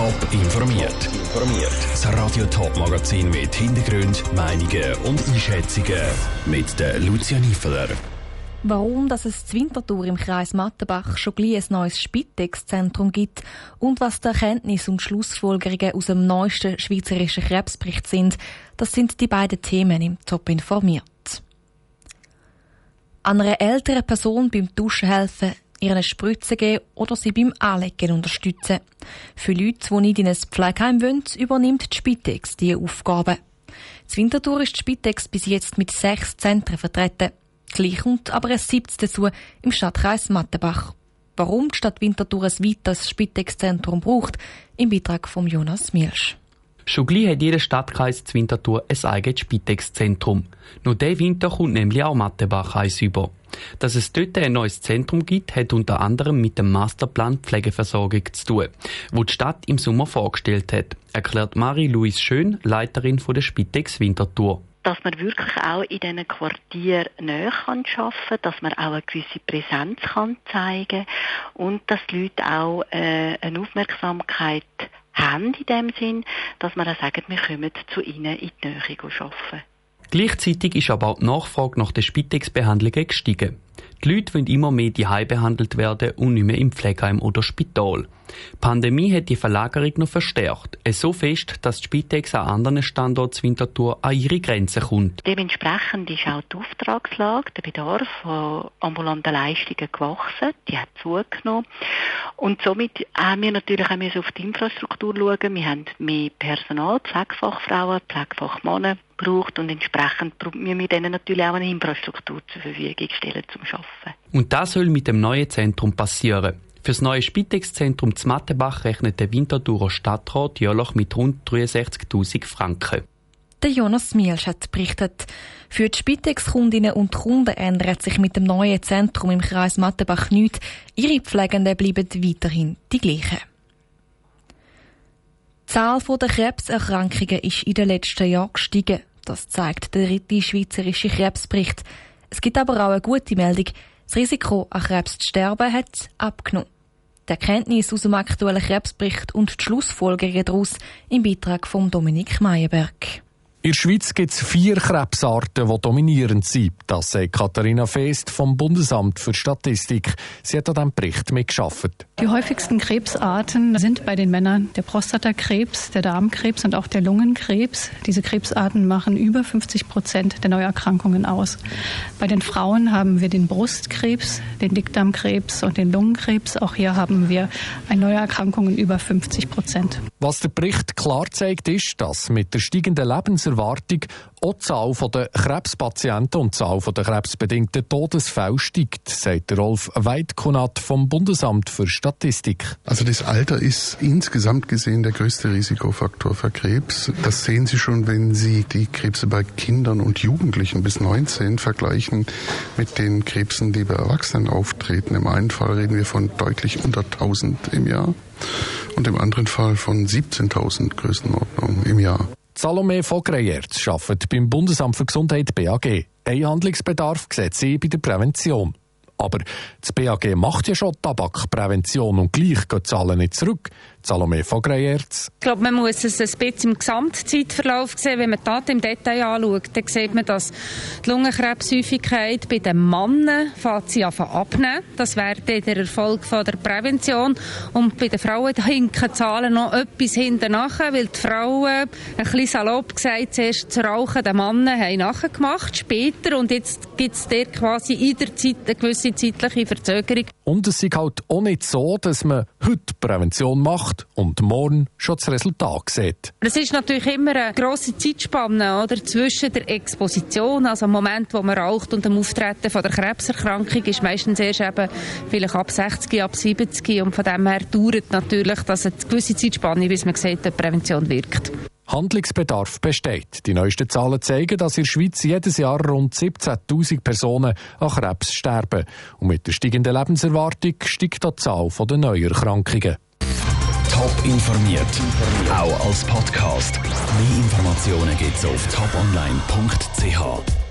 Top informiert. Informiert. Das Radio Top Magazin mit Hintergrund, Meinungen und Einschätzungen mit der Lucia Niefeler. Warum dass es zur Winterthur im Kreis Mattenbach schon gleich ein neues Spitex-Zentrum gibt und was die Erkenntnisse und Schlussfolgerungen aus dem neuesten schweizerischen Krebsbericht sind, das sind die beiden Themen im Top informiert. Einer älteren Person beim Duschen helfen, ihren Spritzen geben oder sie beim Anlegen unterstützen. Für Leute, die nicht in ein Pflegeheim wollen, übernimmt die Spitex diese Aufgaben. Zur Winterthur ist die Spitex bis jetzt mit sechs Zentren vertreten. Gleich kommt aber ein siebtes dazu im Stadtkreis Mattenbach. Warum die Stadt Winterthur ein weiteres Spitex-Zentrum braucht, im Beitrag von Jonas Mielsch. Schon gleich hat jeder Stadtkreis Winterthur ein eigenes Spitex-Zentrum. Nur der Winter kommt nämlich auch Mattenbach eins über. Dass es dort ein neues Zentrum gibt, hat unter anderem mit dem Masterplan Pflegeversorgung zu tun, wo die Stadt im Sommer vorgestellt hat, erklärt Marie-Louise Schön, Leiterin der Spitex Winterthur dass man wirklich auch in diesen Quartieren näher kann arbeiten dass man auch eine gewisse Präsenz kann zeigen und dass die Leute auch äh, eine Aufmerksamkeit haben in dem Sinn, dass man auch sagt, wir kommen zu ihnen in die Nähe arbeiten. Gleichzeitig ist aber auch die Nachfrage nach den Spitex-Behandlungen gestiegen. Die Leute wollen immer mehr daheim behandelt werden und nicht mehr im Pflegeheim oder Spital. Die Pandemie hat die Verlagerung noch verstärkt. Es so fest, dass die Spitex an anderen Standorten Winterthur an ihre Grenzen kommt. Dementsprechend ist auch die Auftragslage, der Bedarf an ambulanten Leistungen gewachsen. Die hat zugenommen. Und somit haben wir natürlich auch auf die Infrastruktur schauen. Wir haben mehr Personal, Pflegefachfrauen, Pflegefachmänner braucht und entsprechend müssen wir denen natürlich auch eine Infrastruktur zur Verfügung stellen zum Arbeiten. Und das soll mit dem neuen Zentrum passieren. Für das neue Spitex-Zentrum zu Mattenbach rechnet der Winterthurer Stadtrat jährlich mit rund 63.000 Franken. Der Jonas Mielsch hat berichtet. Für die Spitex-Kundinnen und Kunden ändert sich mit dem neuen Zentrum im Kreis Mattenbach nichts. Ihre Pflegenden bleiben weiterhin die gleichen. Die Zahl der Krebserkrankungen ist in den letzten Jahren gestiegen. Das zeigt der dritte schweizerische Krebsbericht. Es gibt aber auch eine gute Meldung. Das Risiko, an Krebs zu sterben, hat abgenommen. Die Erkenntnis aus dem aktuellen Krebsbericht und die Schlussfolgerungen daraus im Beitrag von Dominik Meyerberg. In der Schweiz gibt es vier Krebsarten, die dominierend sind. Das sagt Katharina Feest vom Bundesamt für Statistik. Sie hat an diesem Bericht mitgearbeitet. Die häufigsten Krebsarten sind bei den Männern der Prostatakrebs, der Darmkrebs und auch der Lungenkrebs. Diese Krebsarten machen über 50 Prozent der Neuerkrankungen aus. Bei den Frauen haben wir den Brustkrebs, den Dickdarmkrebs und den Lungenkrebs. Auch hier haben wir Neuerkrankungen über 50 Prozent. Was der Bericht klar zeigt, ist, dass mit der steigenden Lebens Lebenserwartung auch die Zahl der Krebspatienten und die Zahl der krebsbedingten Todesfälle steigt, sagt Rolf Weidkunat vom Bundesamt für Statistik. Also das Alter ist insgesamt gesehen der größte Risikofaktor für Krebs. Das sehen Sie schon, wenn Sie die Krebse bei Kindern und Jugendlichen bis 19 vergleichen mit den Krebsen, die bei Erwachsenen auftreten. Im einen Fall reden wir von deutlich unter 1000 im Jahr und im anderen Fall von 17.000 Größenordnung im Jahr. Salome Vogreiertz arbeitet beim Bundesamt für Gesundheit BAG. Ein Handlungsbedarf sieht sie bei der Prävention. Aber das BAG macht ja schon Tabakprävention und gleich gehen die Zahlen nicht zurück. Salome von. Ich glaube, man muss es ein bisschen im Gesamtzeitverlauf sehen. Wenn man Daten im Detail anschaut, dann sieht man, dass die Lungenkrebshäufigkeit bei den Männern sie abnehmen. Das wäre der Erfolg von der Prävention. Und bei den Frauen hinken die Zahlen noch etwas hinten nachher, weil die Frauen, ein bisschen salopp gesagt, zuerst zu rauchen, den Männern haben nachgemacht, später. Und jetzt gibt es quasi in der Zeit eine gewisse zeitliche Verzögerung. Und es ist halt auch nicht so, dass man heute Prävention macht und morgen schon das Resultat sieht. Es ist natürlich immer eine grosse Zeitspanne oder, zwischen der Exposition, also dem Moment, wo man raucht, und dem Auftreten von der Krebserkrankung, ist meistens erst eben vielleicht ab 60, ab 70 und von dem her dauert natürlich das eine gewisse Zeitspanne, bis man sieht, dass Prävention wirkt. Handlungsbedarf besteht. Die neuesten Zahlen zeigen, dass in der Schweiz jedes Jahr rund 17.000 Personen an Krebs sterben. Und mit der steigenden Lebenserwartung steigt die Zahl der Neuerkrankungen. Top informiert, auch als Podcast. Mehr Informationen gibt es auf toponline.ch.